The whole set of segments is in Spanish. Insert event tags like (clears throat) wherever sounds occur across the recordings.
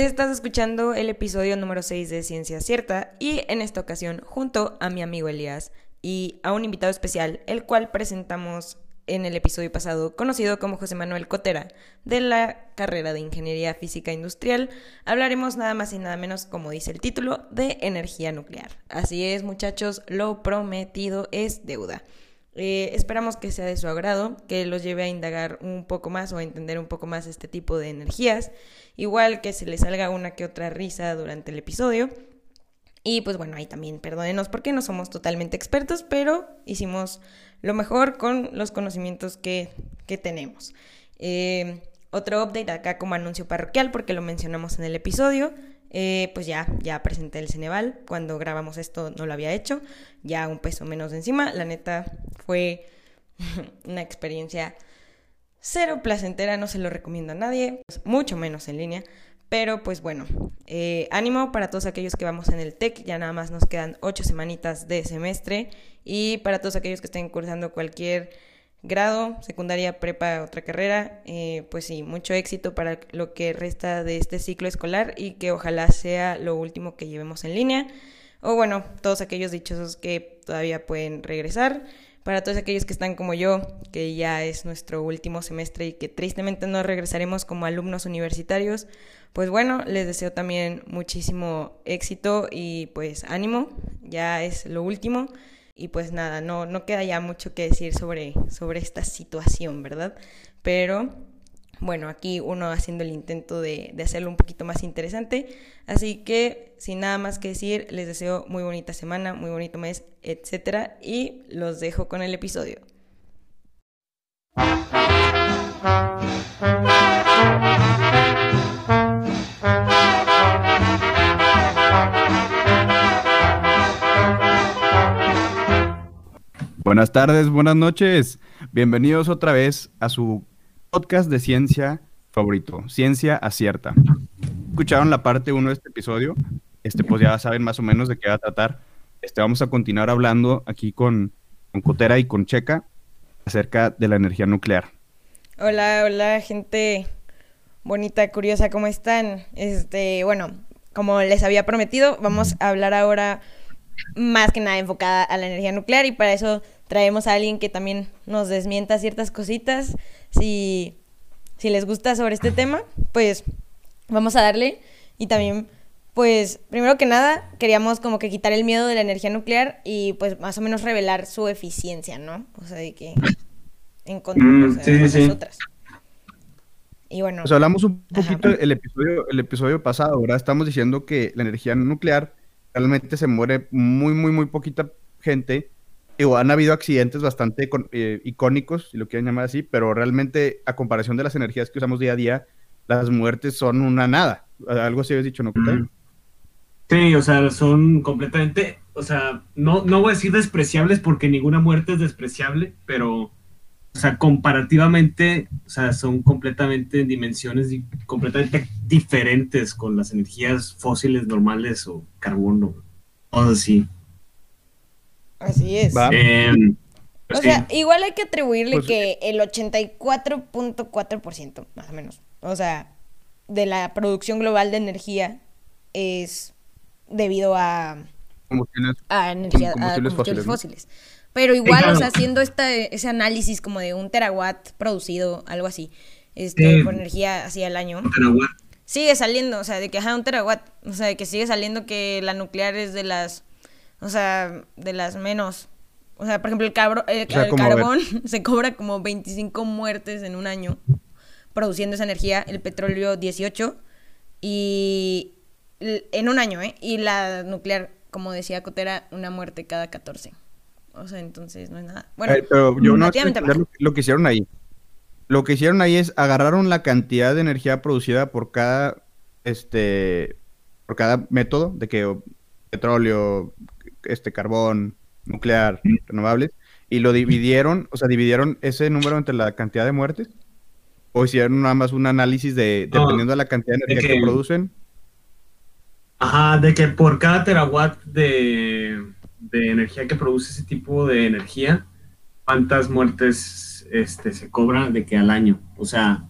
Estás escuchando el episodio número 6 de Ciencia Cierta y en esta ocasión junto a mi amigo Elías y a un invitado especial, el cual presentamos en el episodio pasado, conocido como José Manuel Cotera, de la carrera de Ingeniería Física Industrial, hablaremos nada más y nada menos, como dice el título, de energía nuclear. Así es, muchachos, lo prometido es deuda. Eh, esperamos que sea de su agrado, que los lleve a indagar un poco más o a entender un poco más este tipo de energías. Igual que se les salga una que otra risa durante el episodio. Y pues bueno, ahí también perdónenos porque no somos totalmente expertos, pero hicimos lo mejor con los conocimientos que, tenemos. Eh, otro update acá como anuncio parroquial porque lo mencionamos en el episodio. Eh, pues ya, ya presenté el Ceneval. Cuando grabamos esto no lo había hecho. Ya un peso menos de encima. La neta fue (laughs) una experiencia cero placentera. No se lo recomiendo a nadie. mucho menos en línea. Pero pues bueno, eh, ánimo para todos aquellos que vamos en el TEC. Ya nada más nos quedan ocho semanitas de semestre. Y para todos aquellos que estén cursando cualquier grado, secundaria, prepa, otra carrera, eh, pues sí, mucho éxito para lo que resta de este ciclo escolar y que ojalá sea lo último que llevemos en línea. O bueno, todos aquellos dichosos que todavía pueden regresar. Para todos aquellos que están como yo, que ya es nuestro último semestre y que tristemente no regresaremos como alumnos universitarios, pues bueno, les deseo también muchísimo éxito y pues ánimo, ya es lo último. Y pues nada, no, no queda ya mucho que decir sobre, sobre esta situación, ¿verdad? Pero bueno, aquí uno haciendo el intento de, de, hacerlo un poquito más interesante. Así que, sin nada más que decir, les deseo muy bonita semana, muy bonito mes, etcétera, y los dejo con el episodio. Buenas tardes, buenas noches. Bienvenidos otra vez a su podcast de ciencia favorito, Ciencia Acierta. Escucharon la parte 1 de este episodio. Este, pues ya saben más o menos de qué va a tratar. Este, vamos a continuar hablando aquí con, con Cotera y con Checa acerca de la energía nuclear. Hola, hola, gente bonita, curiosa, ¿cómo están? Este, bueno, como les había prometido, vamos a hablar ahora más que nada enfocada a la energía nuclear y para eso traemos a alguien que también nos desmienta ciertas cositas. Si, si les gusta sobre este tema, pues vamos a darle. Y también, pues, primero que nada, queríamos como que quitar el miedo de la energía nuclear y pues más o menos revelar su eficiencia, ¿no? O sea, de que en contra mm, nosotras. Y bueno. Pues hablamos un poquito el episodio, el episodio pasado, ¿verdad? Estamos diciendo que la energía nuclear realmente se muere muy, muy, muy poquita gente han habido accidentes bastante eh, icónicos, si lo quieren llamar así, pero realmente a comparación de las energías que usamos día a día, las muertes son una nada. Algo así habéis dicho, ¿no? Sí, o sea, son completamente, o sea, no, no voy a decir despreciables porque ninguna muerte es despreciable, pero, o sea, comparativamente, o sea, son completamente en dimensiones completamente diferentes con las energías fósiles normales o carbono, o así. Así es. Em, o sea, igual hay que atribuirle pues, que el 84.4%, más o menos, o sea, de la producción global de energía es debido a, a, energía, a combustibles fósiles. Pero igual, o sea, haciendo ese análisis como de un terawatt producido, algo así, este, por energía así al año. Sigue saliendo, o sea, de que ajá, un terawatt, o sea, de que sigue saliendo que la nuclear es de las o sea, de las menos. O sea, por ejemplo, el, cabro, el, carbón (laughs) se cobra como 25 muertes en un año produciendo esa energía, el petróleo 18 y en un año, ¿eh? Y la nuclear, como decía Cotera, una muerte cada 14. O sea, entonces no es nada. Bueno, pero yo no lo, lo que hicieron ahí. Lo que hicieron ahí es agarraron la cantidad de energía producida por cada este por cada método de que petróleo, este carbón, nuclear, renovables, y lo dividieron, o sea, dividieron ese número entre la cantidad de muertes, o hicieron nada más un análisis de, dependiendo de la cantidad de energía que, producen. Ajá, de que por cada terawatt de, de, energía que produce ese tipo de energía, cuántas muertes este, se cobran de que al año. O sea,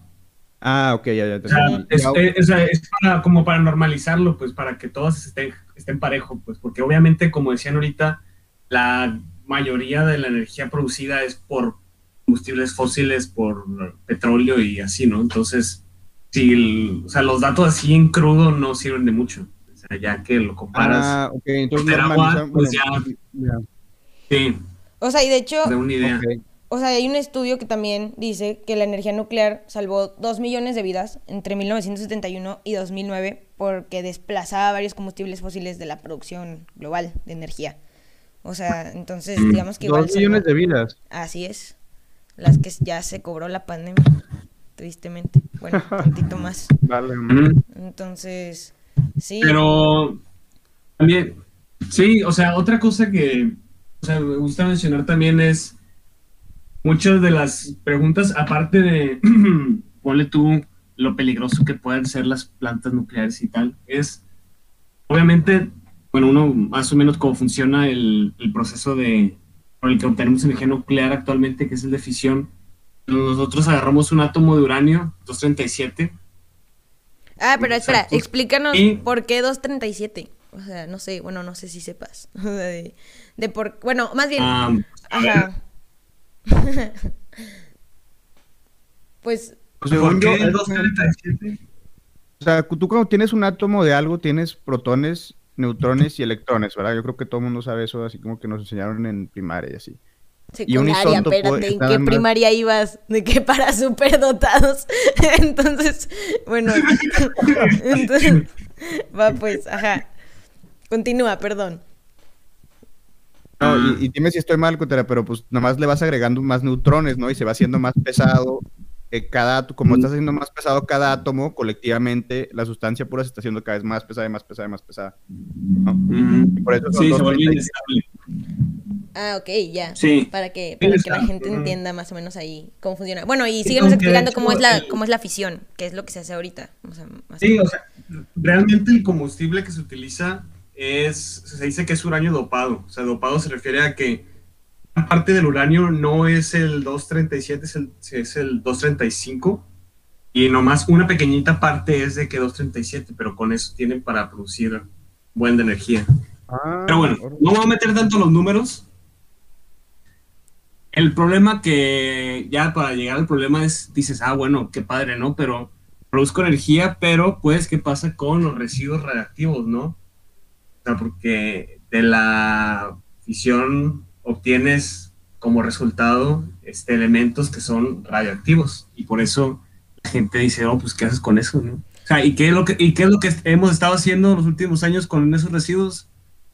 Ah, ok, ya, ya. O sea, es, es, es para, como para normalizarlo, pues para que todos estén, estén parejos, pues porque obviamente, como decían ahorita, la mayoría de la energía producida es por combustibles fósiles, por petróleo y así, ¿no? Entonces, sí, o sea, los datos así en crudo no sirven de mucho. Ya que lo comparas. Ah, ok, entonces agua, pues ya, ya. Sí, O sea, y de hecho, de una idea. O sea, hay un estudio que también dice que la energía nuclear salvó 2 millones de vidas entre 1971 y 2009 porque desplazaba varios combustibles fósiles de la producción global de energía. O sea, entonces, Mm. digamos que igual Dos millones salvó- de vidas. Así es. Las que ya se cobró la pandemia, tristemente. Bueno, un (laughs) tantito más. Vale. Ujú. Entonces, sí. Pero también, sí, o sea, otra cosa que o sea, me gusta mencionar también es muchas de las preguntas, aparte de, (clears throat) ponle tú lo peligroso que pueden ser las plantas nucleares y tal, es obviamente, bueno, uno más o menos cómo funciona el, proceso de por el que obtenemos energía nuclear actualmente, que es el de fisión. Nosotros agarramos un átomo de uranio, 237, Ah, pero espera, Exacto. explícanos Y- por qué 237. O sea, no sé, bueno, no sé si sepas. (laughs) O sea, de, de por, bueno, más bien, ver, ajá. (laughs) pues, Pues, ¿por qué es- 237? O sea, tú cuando tienes un átomo de algo, tienes protones, neutrones y electrones, ¿verdad? Yo creo que todo el mundo sabe eso, así como que nos enseñaron en primaria y así. Y un secundaria, espérate, es ¿en qué más- primaria ibas? De que para (laughs) superdotados. (laughs) Entonces, bueno, (laughs) entonces, va pues, ajá. Continúa, perdón. No, Ah. y, y dime si estoy mal, Cotera, pero pues nomás le vas agregando más neutrones, ¿no? Y se va haciendo más pesado. eh, cada, átomo- como está haciendo más pesado cada átomo, colectivamente, la sustancia pura se está haciendo cada vez más pesada y más pesada y más pesada. ¿no? Mm, Por eso son sí, se vuelve inestable. Ah, ok, ya. Sí. Para que, Sí, para que la gente entienda más o menos ahí cómo funciona. Bueno, y Sí, síguenos de explicando cómo es la, el- cómo es la fisión, que es lo que se hace ahorita. O sea, más Sí, o sea, realmente el combustible que se utiliza es, se dice que es uranio dopado. O sea, dopado se refiere a que una parte del uranio no es el 237, es el, es el 235. Y nomás una pequeñita parte es de que 237, pero con eso tienen para producir buena energía. Ah, Pero bueno, no voy a meter tanto los números. El problema que ya para llegar al problema es, dices, ah, bueno, qué padre, ¿no? Pero produzco energía, pero pues, ¿qué pasa con los residuos radiactivos, no? O sea, porque de la fisión obtienes como resultado este, elementos que son radioactivos y por eso la gente dice, oh, pues, ¿qué haces con eso, no? O sea, ¿y qué es lo que, y qué es lo que hemos estado haciendo los últimos años con esos residuos?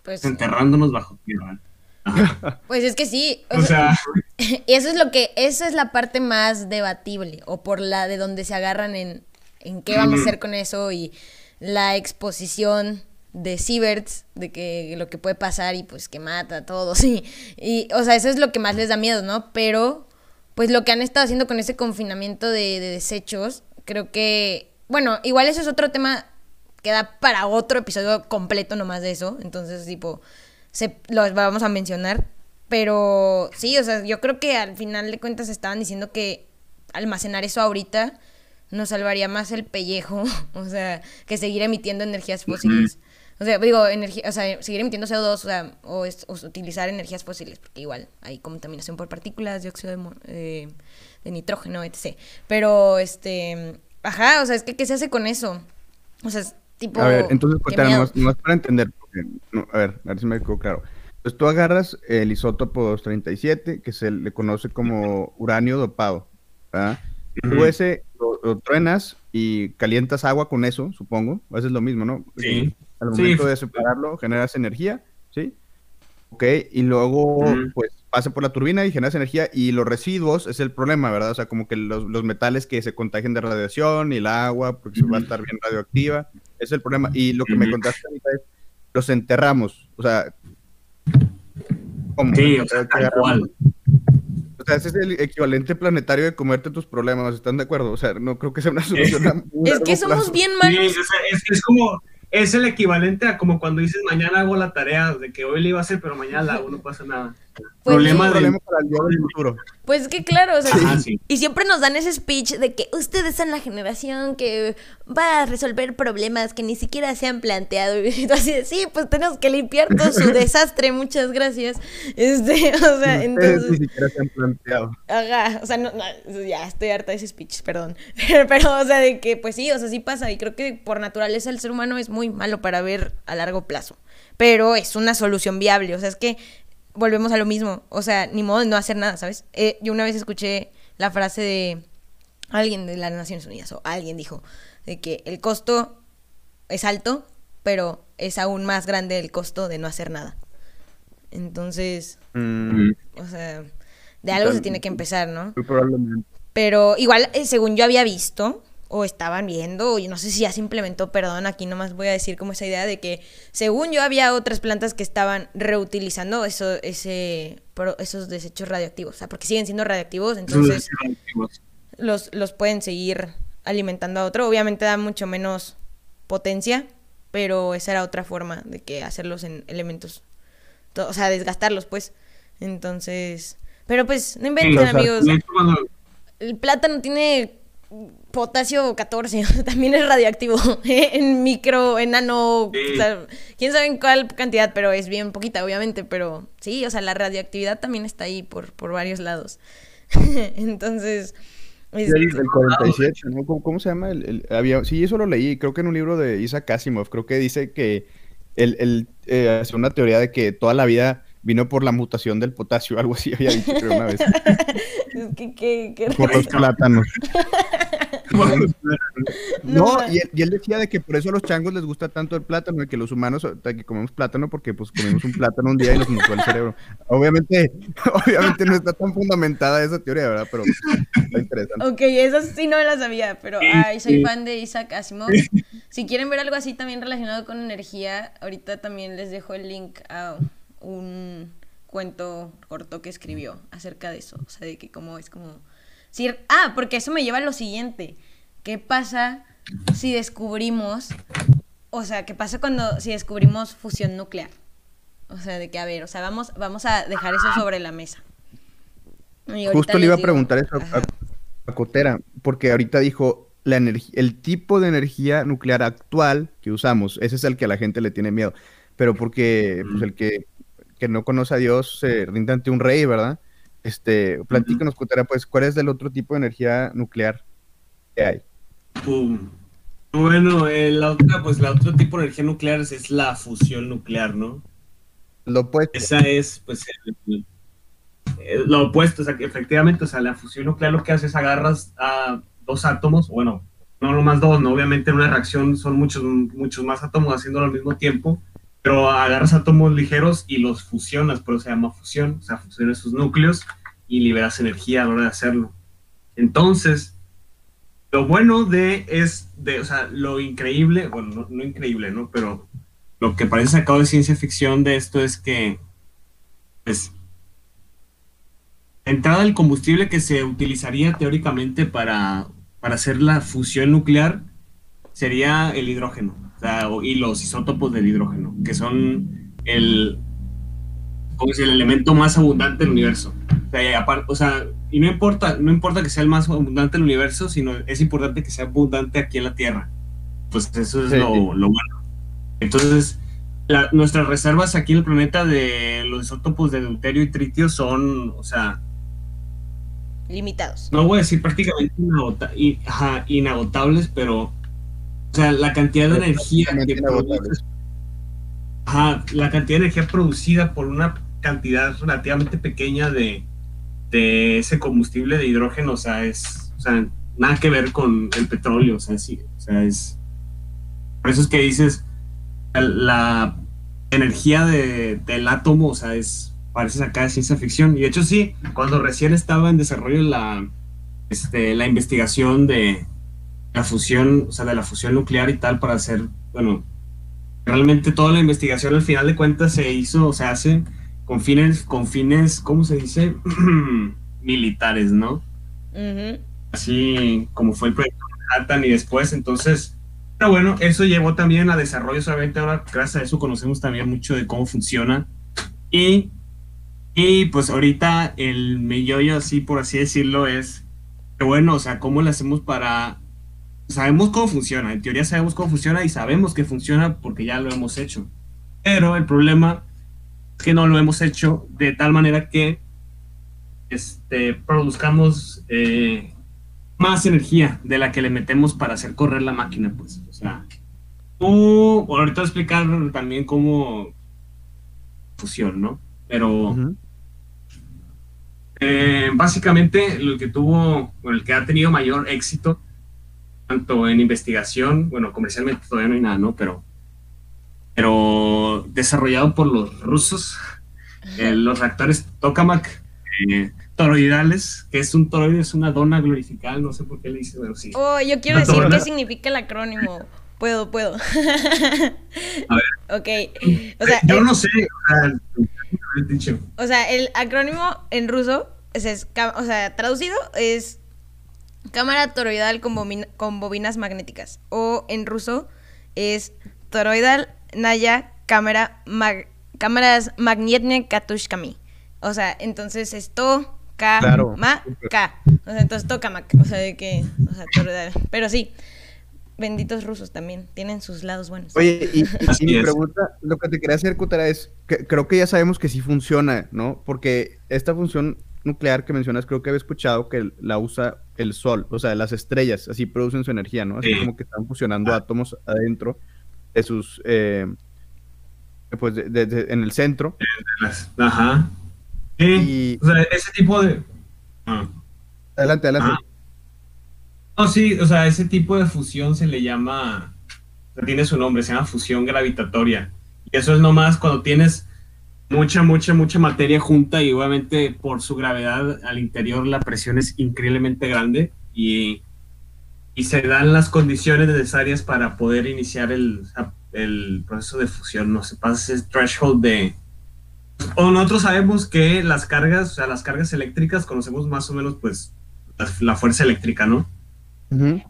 pues, enterrándonos bajo tierra. Ajá. (laughs) pues es que sí. o O sea, sea, (laughs) (laughs) Y eso es lo que, esa es la parte más debatible, o por la de donde se agarran en, en qué vamos a hacer con eso y la exposición de Sieverts, de que lo que puede pasar y pues que mata a todos. (laughs) Y, y, o sea, eso es lo que más les da miedo, ¿no? Pero, pues lo que han estado haciendo con ese confinamiento de, de desechos, creo que, bueno, igual eso es otro tema que da para otro episodio completo nomás de eso. Entonces, tipo, se, los vamos a mencionar. Pero sí, o sea, yo creo que al final de cuentas estaban diciendo que almacenar eso ahorita nos salvaría más el pellejo, (laughs) o sea, que seguir emitiendo energías fósiles. O sea, digo, energía, o sea, seguir emitiendo CO2, o sea, o, es- o utilizar energías fósiles, porque igual hay contaminación por partículas, dióxido de, eh, de nitrógeno, etc. Pero, este, ajá, o sea, es que, ¿qué se hace con eso? O sea, es tipo... A ver, entonces, miedo. nomás, nomás para entender, porque, no, a ver, a ver si me quedó claro. Entonces tú agarras el isótopo 237, que se le conoce como uranio dopado, ¿verdad? Tú Ujú. ese lo, lo truenas y calientas agua con eso, supongo. A veces es lo mismo, ¿no? Sí. Al Sí. momento de separarlo, generas energía, ¿sí? Ok, y luego, pues, pasa por la turbina y generas energía y los residuos es el problema, ¿verdad? O sea, como que los, los metales que se contagian de radiación y el agua, porque se va a estar bien radioactiva, es el problema. Y lo que me contaste ahorita es, los enterramos, o sea, ¿cómo? sí, o sea, tal cual. o sea, ese es el equivalente planetario de comerte tus problemas, ¿están de acuerdo? O sea, no creo que sea una solución a muy Es que somos plazo. bien Sí, malos. o sea, es, es como, es el equivalente a como cuando dices mañana hago la tarea, de que hoy le iba a hacer, pero mañana la hago, no pasa nada. Pues problema sí. de- para el día del futuro. Pues que claro, o sea, Ajá, sí. y siempre nos dan ese speech de que ustedes son la generación que va a resolver problemas que ni siquiera se han planteado. (laughs) Y tú así de, sí, pues tenemos que limpiar todo su (laughs) desastre, muchas gracias. Este, (laughs) o sea, Ustedes ni entonces, siquiera se han planteado. ajá, o sea, no, no, ya estoy harta de ese speech, perdón. Pero, o sea, de que, pues sí, o sea, sí pasa. Y creo que por naturaleza el ser humano es muy malo para ver a largo plazo. Pero es una solución viable, o sea, es que volvemos a lo mismo. O sea, ni modo de no hacer nada, ¿sabes? Eh, yo una vez escuché la frase de alguien de las Naciones Unidas, o alguien dijo, de que el costo es alto, pero es aún más grande el costo de no hacer nada. Entonces, Mm, o sea, de algo se tiene que empezar, ¿no? probablemente. Pero igual, eh, según yo había visto, o estaban viendo, o yo no sé si ya se implementó, perdón, aquí nomás voy a decir como esa idea de que, según yo, había otras plantas que estaban reutilizando eso, ese, esos desechos radioactivos. O sea, porque siguen siendo radioactivos, entonces los, los pueden seguir alimentando a otro. Obviamente da mucho menos potencia, pero esa era otra forma de que hacerlos en elementos, to- o sea, desgastarlos, pues. Entonces, pero pues, no inventen, Sí, o sea, amigos. El plátano tiene potasio 14, (laughs) también es radioactivo, (laughs) en micro, en nano, o Sí. sea, quién sabe en cuál cantidad, pero es bien poquita, obviamente, pero sí, o sea, la radioactividad también está ahí por, por varios lados. (laughs) Entonces, es- Sí, el, el 47, ¿no? ¿Cómo, cómo se llama? El, el- había, sí, eso lo leí, creo que en un libro de Isaac Asimov, creo que dice que él, él, eh, hace una teoría de que toda la vida vino por la mutación del potasio, algo así había dicho creo una vez, es que, que- que- por los plátanos. (laughs) No, y él, y él decía de que por eso a los changos les gusta tanto el plátano, y que los humanos que comemos plátano porque pues comimos un plátano un día y nos mutó el cerebro. Obviamente, (laughs) obviamente no está tan fundamentada esa teoría, ¿verdad? Pero está interesante. Ok, eso sí no me la sabía, pero ay, soy fan de Isaac Asimov. Si quieren ver algo así también relacionado con energía, ahorita también les dejo el link a un cuento corto que escribió acerca de eso. O sea, de que cómo es como... Ah, porque eso me lleva a lo siguiente. ¿Qué pasa si descubrimos... O sea, ¿qué pasa cuando si descubrimos fusión nuclear? O sea, de que, a ver, o sea, vamos, vamos a dejar eso sobre la mesa. Justo le iba a preguntar eso a- Ajá. a, a Cotera, porque ahorita dijo la el tipo de energía nuclear actual que usamos, ese es el que a la gente le tiene miedo, pero porque pues, el que, que no conoce a Dios se rinde ante un rey, ¿verdad? Este, platícanos, Cotera, pues, ¿cuál es el otro tipo de energía nuclear que hay? Pum. Bueno, eh, la otra, pues la otro tipo de energía nuclear es, es la fusión nuclear, ¿no? Lo opuesto. Esa es, pues, el- el- lo opuesto, o sea, que efectivamente, o sea, la fusión nuclear lo que hace es agarras a dos átomos, bueno, no nomás dos, ¿no? Obviamente en una reacción son muchos, muchos más átomos haciéndolo al mismo tiempo, pero agarras átomos ligeros y los fusionas, por eso se llama fusión, o sea, fusionas sus núcleos y liberas energía a la hora de hacerlo. Entonces, lo bueno de es, de, o sea, lo increíble, bueno, no, increíble, ¿no? Pero lo que parece sacado de ciencia ficción de esto es que, pues, la entrada del combustible que se utilizaría teóricamente para, para hacer la fusión nuclear sería el hidrógeno, o sea, o- y los isótopos del hidrógeno, que son el, como es el elemento más abundante del universo. O sea, y, apar- o sea, y no importa, no importa que sea el más abundante del universo, sino es importante que sea abundante aquí en la Tierra. Pues eso es Sí. lo, lo bueno. Entonces, la- nuestras reservas aquí en el planeta de los isótopos de deuterio y tritio son, o sea, Limitados. no voy a decir prácticamente inagota- y- ajá, inagotables, pero, o sea, la cantidad de energía que Ajá, la cantidad de energía producida por una cantidad relativamente pequeña de, de ese combustible de hidrógeno, o sea, es, o sea, nada que ver con el petróleo, o sea, sí, o sea, es, por eso es que dices, la energía de- del átomo, o sea, es, parece acá de ciencia ficción, y de hecho sí, cuando recién estaba en desarrollo la, este, la investigación de la fusión, o sea, de la fusión nuclear y tal, para hacer, bueno, realmente toda la investigación al final de cuentas se hizo, o se hace con fines, con fines, ¿cómo se dice? (clears throat) Militares, ¿no? Ujú. Así como fue el proyecto Manhattan y después, entonces, pero bueno, eso llevó también a desarrollo, obviamente ahora gracias a eso conocemos también mucho de cómo funciona y Y pues ahorita el meollo, así por así decirlo, es que bueno, o sea, ¿cómo le hacemos para... Sabemos cómo funciona, en teoría sabemos cómo funciona y sabemos que funciona porque ya lo hemos hecho. Pero el problema es que no lo hemos hecho de tal manera que este, produzcamos eh, más energía de la que le metemos para hacer correr la máquina, pues. O sea, tú, ahorita voy a explicar también cómo fusión, ¿no? Pero eh, básicamente lo que tuvo, el que ha tenido mayor éxito, tanto en investigación, bueno, comercialmente todavía no hay nada, ¿no? Pero, pero desarrollado por los rusos, eh, los reactores Tokamak eh, toroidales, que es un toroide, es una dona glorificada, no sé por qué le dice, pero sí. Oh, yo quiero decir qué significa el acrónimo. Puedo, puedo. (laughs) A ver. ok. O sea, yo el, no sé, o sea, el acrónimo en ruso, es, o sea, traducido es cámara toroidal con, bobina- con bobinas magnéticas. O en ruso es toroidal naya cámara mag- cámaras magnetne katushkami. O sea, entonces es to, ka, Claro. ma, ka. O sea, entonces tokamak. O sea, de que, o sea, toroidal. Pero sí, benditos rusos también, tienen sus lados buenos. Oye, y, y- mi pregunta, lo que te quería hacer, Cutara, es que creo que ya sabemos que sí funciona, ¿no? Porque esta función nuclear que mencionas, creo que había escuchado que la usa el sol, o sea, las estrellas, así producen su energía, ¿no? Así Sí. como que están fusionando átomos adentro de sus, eh, pues, de- de- de- en el centro. Ajá. Sí, Y- o sea, ese tipo de... Ah. Adelante, adelante. Ah. No, sí, o sea, ese tipo de fusión se le llama, tiene su nombre, se llama fusión gravitatoria. Y eso es nomás cuando tienes mucha, mucha, mucha materia junta y obviamente por su gravedad al interior la presión es increíblemente grande y, y se dan las condiciones necesarias para poder iniciar el, el proceso de fusión, no se pasa ese threshold de... O nosotros sabemos que las cargas, o sea, las cargas eléctricas conocemos más o menos pues la, la fuerza eléctrica, ¿no?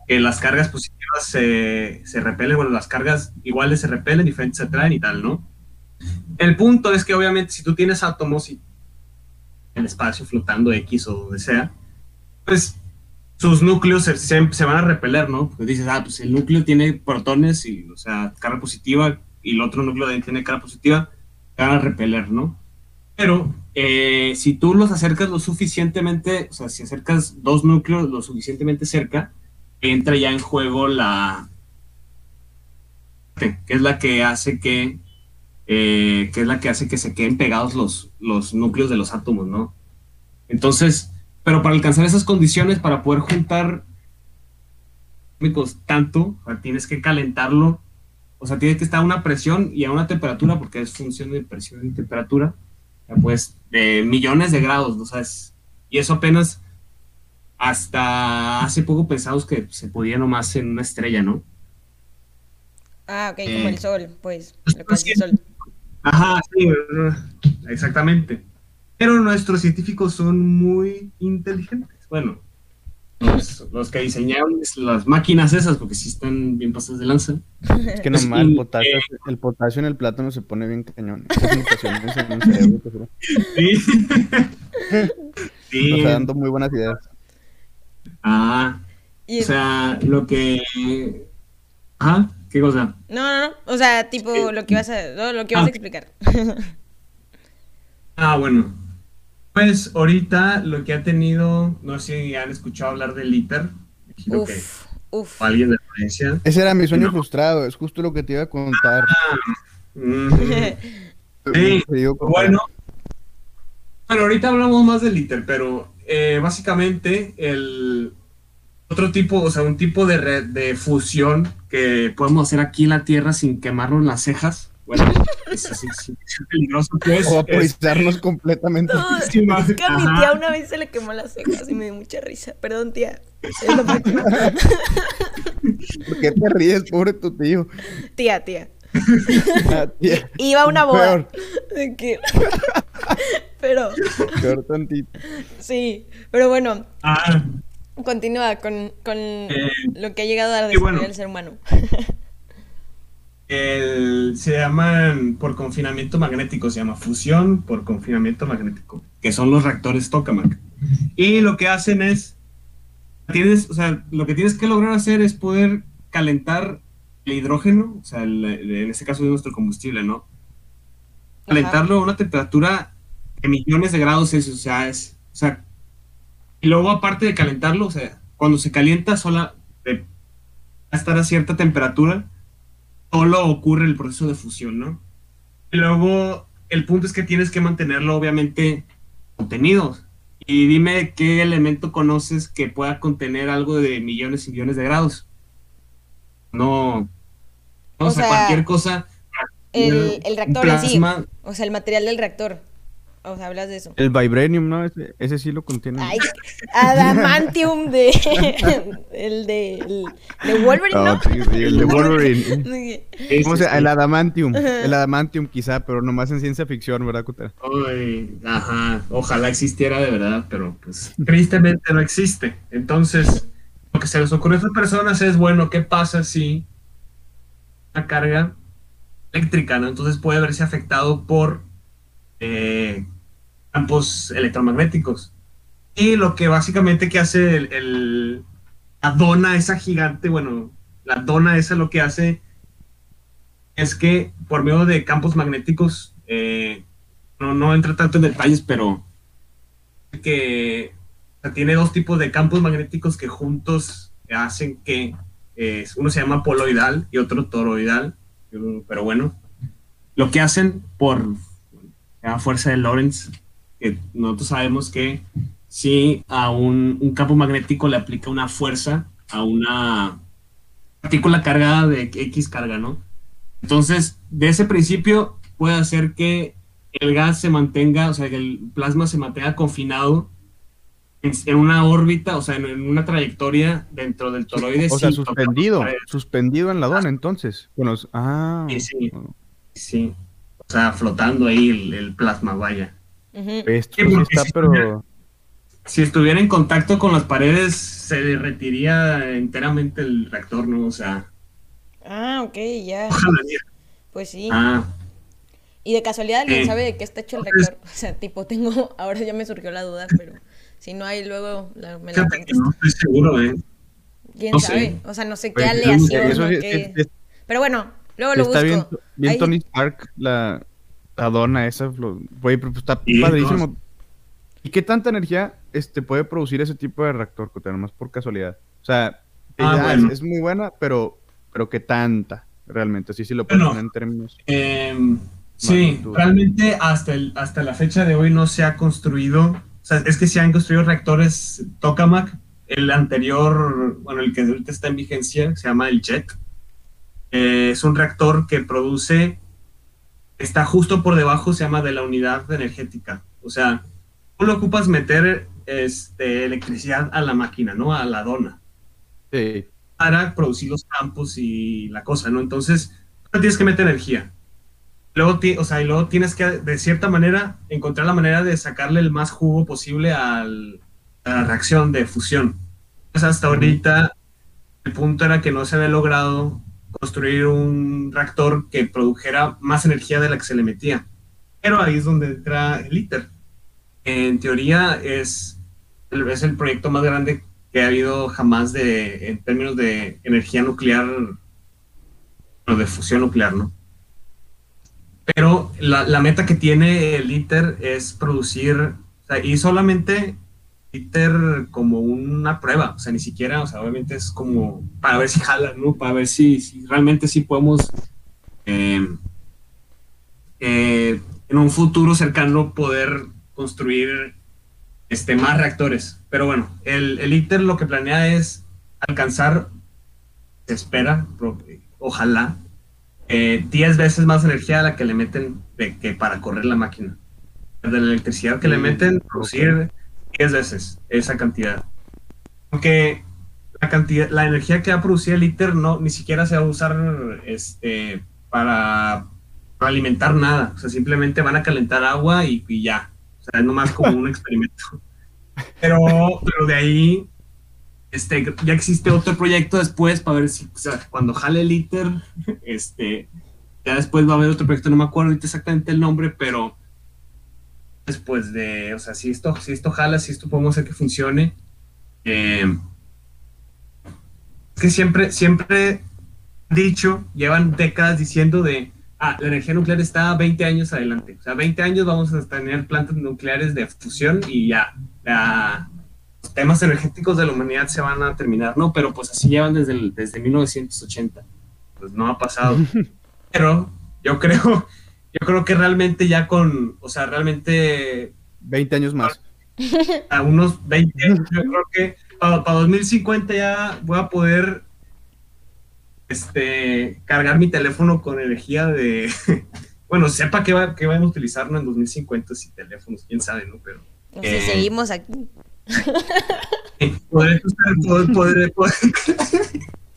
Que las cargas positivas se, se repelen, bueno, las cargas iguales se repelen, diferentes se atraen y tal, ¿no? El punto es que obviamente si tú tienes átomos y el espacio flotando X o donde sea, pues sus núcleos se, se- van a repeler, ¿no? Pues dices, ah, pues el núcleo tiene protones y, o sea, carga positiva y el otro núcleo también tiene carga positiva, van a repeler, ¿no? Pero eh, si tú los acercas lo suficientemente, o sea, si acercas dos núcleos lo suficientemente cerca, entra ya en juego la que es la que hace que eh, que es la que hace que se queden pegados los, los núcleos de los átomos, ¿no? Entonces, pero para alcanzar esas condiciones, para poder juntar químicos tanto, o sea, tienes que calentarlo, o sea, tiene que estar a una presión y a una temperatura, porque es función de presión y temperatura, ya pues de millones de grados, ¿no sabes? Y eso apenas hasta hace poco pensamos que se podía nomás en una estrella, ¿no? Ah, ok, como Eh, el sol, pues. pues, Lo que hace sí. el sol. Ajá, sí, exactamente. Pero nuestros científicos son muy inteligentes. Bueno, los, los que diseñaron las máquinas esas, porque sí están bien pasadas de lanza. Es que nomás (laughs) el y, potasio, eh, el potasio en el plátano se pone bien cañón. (laughs) Sí. Sí. Nos está dando muy buenas ideas. Ah, o sea, lo que. Ajá, ¿qué cosa? no, no, no. O sea, tipo Sí. lo que ibas a, no, lo que ibas a Ah. explicar. (laughs) Ah, bueno. Pues ahorita lo que ha tenido, no sé si han escuchado hablar del ITER. Que uf, uf. alguien de la audiencia. Ese era mi sueño No. frustrado, es justo lo que te iba a contar. (laughs) Mm. Sí. Bueno, bueno, ahorita hablamos más del ITER, pero eh, básicamente el otro tipo, o sea, un tipo de, re- de fusión que podemos hacer aquí en la Tierra sin quemarnos las cejas. Bueno, es así, sí, es peligroso, pues. O es- vaporizarnos completamente. No, (laughs) es que a mi tía una vez se le quemó las cejas y me dio mucha risa. Perdón, tía. Es lo máximo. ¿Por qué te ríes, pobre tu tío? tía, tía. Ah, tía, Iba a una boda. Que- (laughs) Pero, peor tantito. sí. Pero bueno, Ah, continúa con, con Eh, lo que ha llegado a bueno. el ser humano. se llaman por confinamiento magnético, se llama fusión por confinamiento magnético, que son los reactores tokamak. Y lo que hacen es, tienes, o sea, lo que tienes que lograr hacer es poder calentar el hidrógeno, o sea, en este caso es nuestro combustible, ¿no? Calentarlo a una temperatura de millones de grados Celsius, o sea, es, o sea, y luego aparte de calentarlo, o sea, cuando se calienta sola, de, a estar a cierta temperatura, solo ocurre el proceso de fusión, ¿no? Y luego el punto es que tienes que mantenerlo obviamente contenido. Y dime qué elemento conoces que pueda contener algo de millones y millones de grados. No. O, sea, cualquier cosa. El, reactor en sí. O sea, el material del reactor. O sea, hablas de eso. El Vibranium, ¿no? Ese, sí lo contiene. Ay, Adamantium de. (laughs) el de. El, de Wolverine, ¿no? sí, el de Wolverine. (laughs) ¿Cómo se El Adamantium. El Adamantium, quizá, pero nomás en ciencia ficción, ¿verdad, Cutera? Uy, ajá. Ojalá existiera de verdad, pero pues. Tristemente no existe. Entonces, lo que se les ocurre a esas personas es, bueno, ¿qué pasa si una carga eléctrica, ¿no? Entonces puede verse afectado por. Eh, campos electromagnéticos. Y lo que básicamente que hace el, la dona esa gigante, bueno, la dona esa lo que hace es que por medio de campos magnéticos, eh, no, no entra tanto en detalles, pero que tiene dos tipos de campos magnéticos que juntos hacen que eh, uno se llama poloidal y otro toroidal, pero bueno, lo que hacen por la fuerza de Lorentz que nosotros sabemos que si a un, campo magnético le aplica una fuerza a una partícula cargada de X carga, ¿no? Entonces, de ese principio puede hacer que el gas se mantenga, o sea, que el plasma se mantenga confinado en, una órbita, o sea, en, una trayectoria dentro del toroide. O sea, suspendido, suspendido en la dona, entonces. Bueno, ah. Sí, sí, sí. O sea, flotando ahí el plasma, vaya. Si estuviera en contacto con las paredes, se derretiría enteramente el reactor, ¿no? O sea. Ah, ok, ya. Pues sí. Ah. Y de casualidad alguien sabe de qué está hecho el reactor. O sea, tipo, tengo. (laughs) Ahora ya me surgió la duda, pero si no hay, luego me la No estoy seguro, ¿eh? ¿Quién sabe? O sea, no sé qué pues, aleación. Pero bueno, luego lo busco. Está bien, Tony Stark, la, la dona esa, güey, pues, está padrísimo. ¿Y qué tanta energía este, puede producir ese tipo de reactor, Nomás por casualidad. O sea, ah, es, muy buena, pero, pero ¿qué tanta? Realmente, sí, sí lo poner en términos. Em, sí, realmente hasta, el, hasta la fecha de hoy no se ha construido. O sea, es que se han construido reactores Tokamak. El anterior, bueno, el que ahorita está en vigencia, se llama el JET. Eh, es un reactor que produce está justo por debajo, se llama de la unidad energética. O sea, tú lo ocupas meter este, electricidad a la máquina, ¿no? A la dona. Sí. Para producir los campos y la cosa, ¿no? Entonces, tú tienes que meter energía. Luego, o sea, y luego tienes que, de cierta manera, encontrar la manera de sacarle el más jugo posible al, a la reacción de fusión. Pues hasta ahorita, el punto era que no se había logrado construir un reactor que produjera más energía de la que se le metía. Pero ahí es donde entra el ITER. En teoría es, es el proyecto más grande que ha habido jamás de, en términos de energía nuclear o de fusión nuclear, ¿no? Pero la, la meta que tiene el ITER es producir, y solamente Twitter como una prueba, o sea, ni siquiera, o sea, obviamente es como para ver si jala, ¿no? Para ver si, realmente sí podemos em, eh, en un futuro cercano poder construir este, más reactores. Pero bueno, el, el ITER lo que planea es alcanzar, se espera, ojalá, 10 eh, veces más energía a la que le meten de, que para correr la máquina. De la electricidad que le meten, producir 10 veces esa cantidad. Porque la cantidad, la energía que va a producir el ITER no, ni siquiera se va a usar este, para, alimentar nada. O sea, simplemente van a calentar agua y, ya. O sea, es nomás como un (laughs) experimento. Pero, pero de ahí este, ya existe otro proyecto después para ver si, o sea, cuando jale el ITER, este, ya después va a haber otro proyecto, no me acuerdo exactamente el nombre, pero después de, o sea, si esto, si esto jala, si esto podemos hacer que funcione, eh, es que siempre, siempre dicho, llevan décadas diciendo de, ah, la energía nuclear está 20 años adelante, o sea, 20 años vamos a tener plantas nucleares de fusión y ya, ya los temas energéticos de la humanidad se van a terminar, ¿no? Pero pues así llevan desde, el, desde 1980, pues no ha pasado. (laughs) Pero yo creo, yo creo que realmente ya con, o sea, realmente... 20 años más. (laughs) A unos 20 años, yo creo que para, 2050 ya voy a poder este, cargar mi teléfono con energía de... (laughs) bueno, sepa que, va, que van a utilizarlo en 2050 si teléfonos, quién sabe, ¿no? Pero... si eh, seguimos aquí. poder, poder, poder,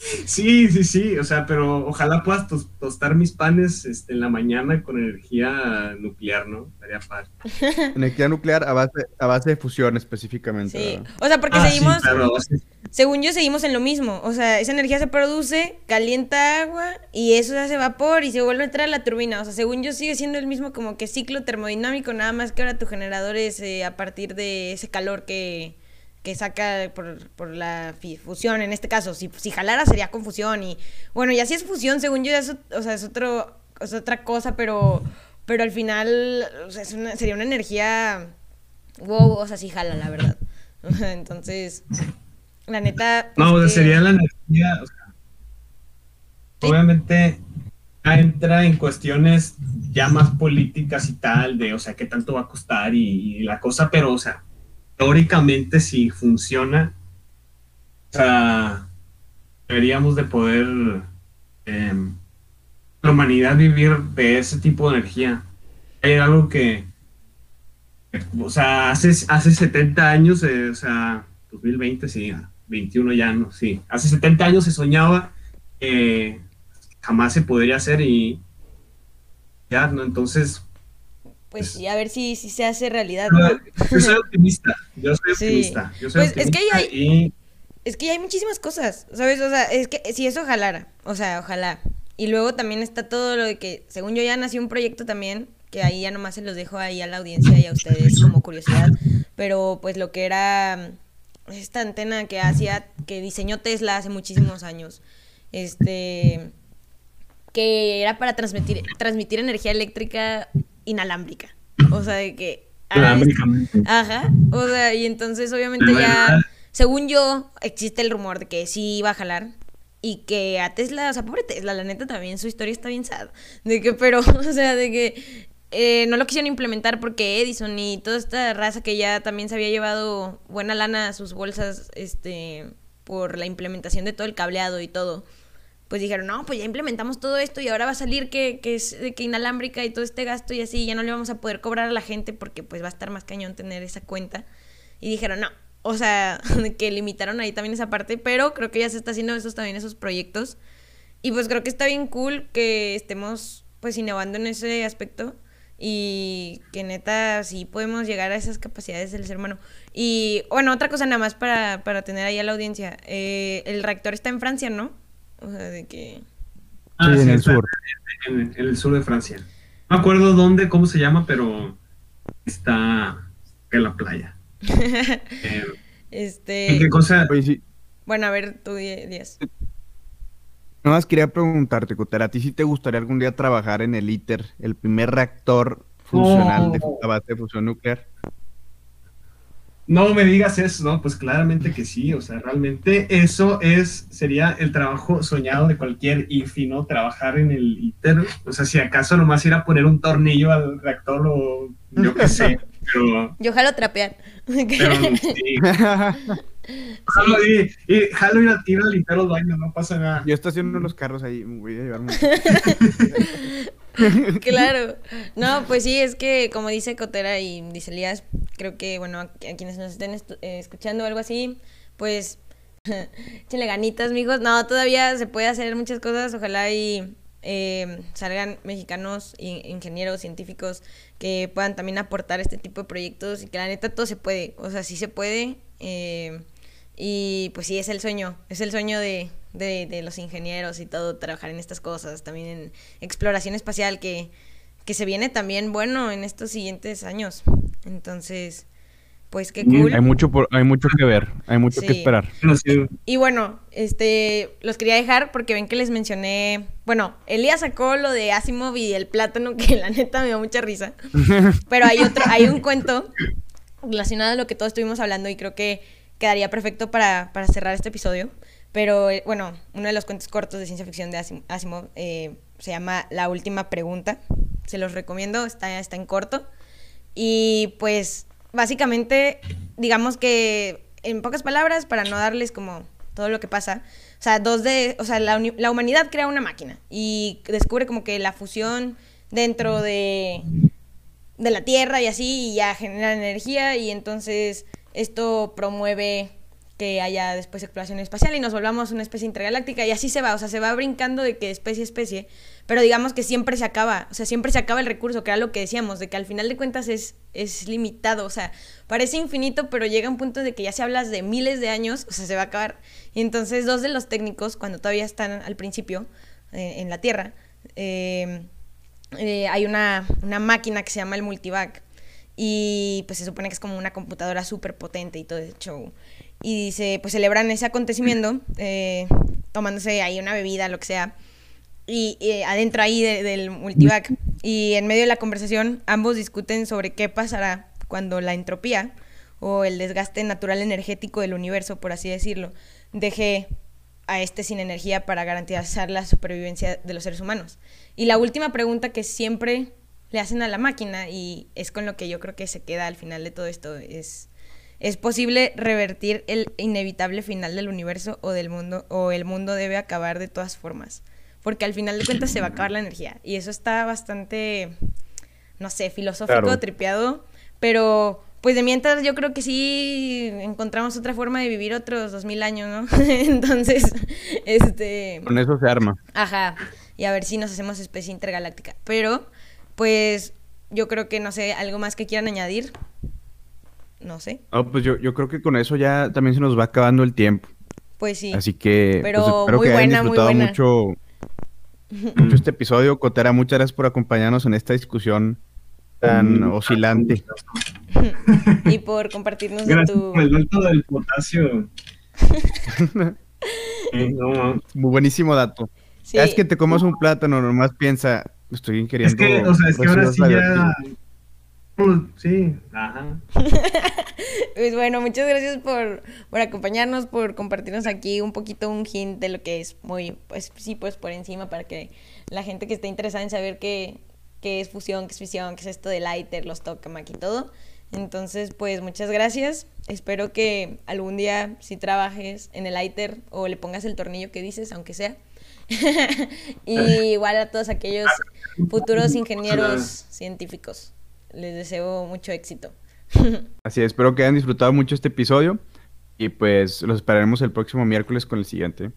Sí, sí, sí, o sea, pero ojalá puedas tostar mis panes este, en la mañana con energía nuclear, ¿no? Estaría padre. (laughs) Energía nuclear a base, a base de fusión específicamente. Sí, o sea, porque ah, seguimos, según yo, seguimos en lo mismo. O sea, esa energía se produce, calienta agua y eso se hace vapor y se vuelve a entrar a la turbina. O sea, según yo, sigue siendo el mismo como que ciclo termodinámico, nada más que ahora tu generador es eh, a partir de ese calor que que saca por, la fusión en este caso. Si, si jalara sería confusión y bueno, y así es fusión, según yo, eso, o sea, es, otro, es otra cosa, pero, pero al final sería una energía wow, o sea, sí jala, la verdad. (laughs) Entonces, la neta... No, sería la energía, o sea, obviamente entra en cuestiones ya más políticas y tal, de, o sea, qué tanto va a costar y la cosa, pero, o sea, teóricamente si funciona, o sea, deberíamos de poder em, la humanidad vivir de ese tipo de energía. Hay algo que, o sea, hace, hace 70 años, eh, o sea, 2020, sí, 21 ya no, sí, hace 70 años se soñaba que jamás se podría hacer y ya, ¿no? Entonces, pues, y a ver si, si se hace realidad. Yo soy optimista, yo soy optimista. Yo soy pues es que hay, es que hay muchísimas cosas, ¿sabes? O sea, es que si eso jalara, o sea, ojalá. Y luego también está todo lo de que, según yo ya nació un proyecto también, que ahí ya nomás se los dejo ahí a la audiencia y a ustedes como curiosidad, pero pues lo que era esta antena que hacía, que diseñó Tesla hace muchísimos años, este, que era para transmitir, transmitir energía eléctrica inalámbrica. O sea, de que... Ajá. O sea, y entonces obviamente ya, según yo, existe el rumor de que sí iba a jalar. Y que a Tesla, o sea, pobre Tesla, la neta también su historia está bien sad. De que, pero, (laughs) o sea, de que eh, no lo quisieron implementar porque Edison y toda esta raza que ya también se había llevado buena lana a sus bolsas, este, por la implementación de todo el cableado y todo pues dijeron, no, pues ya implementamos todo esto y ahora va a salir que, que es que inalámbrica y todo este gasto y así, ya no le vamos a poder cobrar a la gente porque pues va a estar más cañón tener esa cuenta. Y dijeron, no, o sea, (laughs) que limitaron ahí también esa parte, pero creo que ya se está haciendo esos también esos proyectos. Y pues creo que está bien cool que estemos pues innovando en ese aspecto y que neta sí podemos llegar a esas capacidades del ser humano. Y bueno, otra cosa nada más para, para tener ahí a la audiencia. Eh, el reactor está en Francia, ¿no? O sea, de que... Ah, sí, en el sur. En, el sur de Francia. No me acuerdo dónde, cómo se llama, pero está en la playa. (laughs) eh, este... ¿Qué cosa? Bueno, a ver, tú, Díaz. Nada más quería preguntarte, Cotera, ¿a ti sí te gustaría algún día trabajar en el ITER, el primer reactor funcional de la base de fusión nuclear? No me digas eso, ¿no? Pues claramente que sí, o sea, realmente eso es, sería el trabajo soñado de cualquier IFI, ¿no? Trabajar en el ITER, o sea, si acaso nomás ir a poner un tornillo al reactor o yo qué sé, (laughs) pero... Yo jalo trapear. Pero (laughs) sí. Jalo, y, y, jalo ir a, ir a limpiar los baños, no pasa nada. Yo estoy haciendo los carros ahí, voy a llevarme. (laughs) (laughs) claro. No, pues sí, es que como dice Cotera y dice Elías, creo que, bueno, a, quienes nos estén eh, escuchando o algo así, pues (laughs) échenle ganitas, amigos. No, todavía se puede hacer muchas cosas. Ojalá y eh, salgan mexicanos, ingenieros, científicos que puedan también aportar este tipo de proyectos y que la neta todo se puede. O sea, sí se puede. Eh, Y pues sí, es el sueño, es el sueño de, de, de los ingenieros y todo, trabajar en estas cosas, también en exploración espacial que, que se viene también bueno en estos siguientes años. Entonces, pues qué cool. Hay mucho, por, hay mucho que ver, hay mucho que esperar. Y bueno, este, los quería dejar porque ven que les mencioné, bueno, Elías sacó lo de Asimov y el plátano (laughs) que la neta me dio mucha risa. (laughs) Pero hay otro, hay un cuento relacionado a lo que todos estuvimos hablando y creo que quedaría perfecto para, para cerrar este episodio. Pero eh, bueno, uno de los cuentos cortos de ciencia ficción de Asim- Asimov eh, se llama La última pregunta. Se los recomiendo, está, está en corto. Y pues básicamente, digamos que en pocas palabras, para no darles como todo lo que pasa, o sea, dos de, o sea, la, la humanidad crea una máquina y descubre como que la fusión dentro de, de la Tierra y así, y ya genera energía y entonces esto promueve que haya después exploración espacial y nos volvamos una especie intergaláctica y así se va, o sea, se va brincando de que especie a especie, pero digamos que siempre se acaba, o sea, siempre se acaba el recurso, que era lo que decíamos, de que al final de cuentas es, es limitado, o sea, parece infinito, pero llega un punto de que ya si hablas de miles de años, o sea, se va a acabar. Y entonces dos de los técnicos, cuando todavía están al principio eh, en la Tierra, eh, eh, hay una, una máquina que se llama el multivac y pues se supone que es como una computadora súper potente y todo el show. Y dice, pues celebran ese acontecimiento eh, tomándose ahí una bebida, lo que sea, y eh, adentro ahí de- del multivac. Y en medio de la conversación ambos discuten sobre qué pasará cuando la entropía o el desgaste natural energético del universo, por así decirlo, deje a este sin energía para garantizar la supervivencia de los seres humanos. Y la última pregunta que siempre le hacen a la máquina, y es con lo que yo creo que se queda al final de todo esto, es, ¿es posible revertir el inevitable final del universo o del mundo, o el mundo debe acabar de todas formas? Porque al final de cuentas se va a acabar la energía, y eso está bastante, no sé, filosófico, Claro. tripeado, pero pues de mientras yo creo que sí encontramos otra forma de vivir otros dos mil años, ¿no? (laughs) Entonces, este... Con eso se arma. Ajá, y a ver si nos hacemos especie intergaláctica. Pero, pues, yo creo que, no sé, algo más que quieran añadir. No sé. No, pues yo, yo creo que con eso ya también se nos va acabando el tiempo. Pues sí. Así que Pero pues, espero muy que hayan buena, muy disfrutado buena. mucho, (laughs) mucho este episodio. Cotera, muchas gracias por acompañarnos en esta discusión tan Mm, oscilante. (laughs) y por compartirnos de Gracias tu... por el dato del potasio. (laughs) Eh, no, no. Muy buenísimo dato. Sí. Cada vez que te comas un plátano, nomás piensa, estoy queriendo. Es que, o sea, es que ahora sí ya. radioactivas". Pues, Sí, ajá. (laughs) Pues bueno, muchas gracias por, por acompañarnos, por compartirnos aquí un poquito un hint de lo que es muy, pues sí, pues por encima para que la gente que esté interesada en saber qué, qué es fusión, qué es fisión, qué es esto del ITER, los tokamak y todo. Entonces, pues muchas gracias. Espero que algún día si trabajes en el ITER o le pongas el tornillo que dices, aunque sea. (laughs) y igual a todos aquellos futuros ingenieros científicos. Les deseo mucho éxito. (laughs) Así es, espero que hayan disfrutado mucho este episodio. Y pues los esperaremos el próximo miércoles con el siguiente.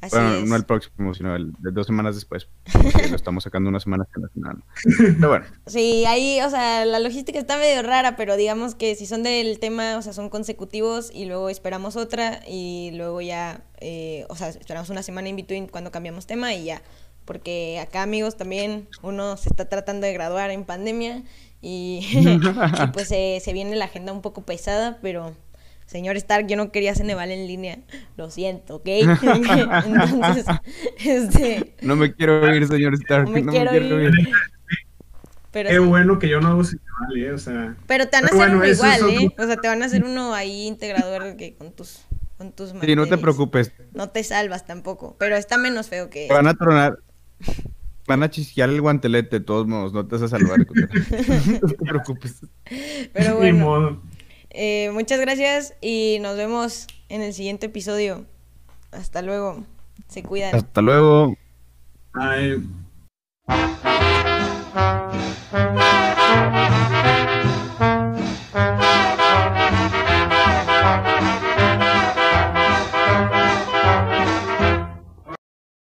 Así bueno, es. no el próximo, sino el de dos semanas después. Porque lo (laughs) estamos sacando una semana semana. (laughs) Pero bueno, Sí, ahí, o sea, la logística está medio rara, pero digamos que si son del tema, o sea, son consecutivos y luego esperamos otra y luego ya, eh, o sea, esperamos una semana in between cuando cambiamos tema y ya. Porque acá, amigos, también uno se está tratando de graduar en pandemia y, (laughs) y pues se, se viene la agenda un poco pesada, pero señor Stark, yo no quería Ceneval en línea, lo siento, ¿ok? (laughs) Entonces, este, no me quiero ir, señor Stark. No me no quiero me quiero ir. ir. pero Qué sí. bueno que yo no hago señal, ¿eh? O sea. Pero te van a hacer bueno, uno igual, ¿eh? otro- O sea, te van a hacer uno ahí integrador que con tus con tus Sí, no te materias. preocupes. No te salvas tampoco, pero está menos feo que Te Van a tronar. Van a chisquear el guantelete de todos modos. No te vas a salvar. (laughs) No te preocupes. Pero Ni bueno, modo. Eh, muchas gracias y nos vemos en el siguiente episodio. Hasta luego. Se cuidan. Hasta luego. Ay,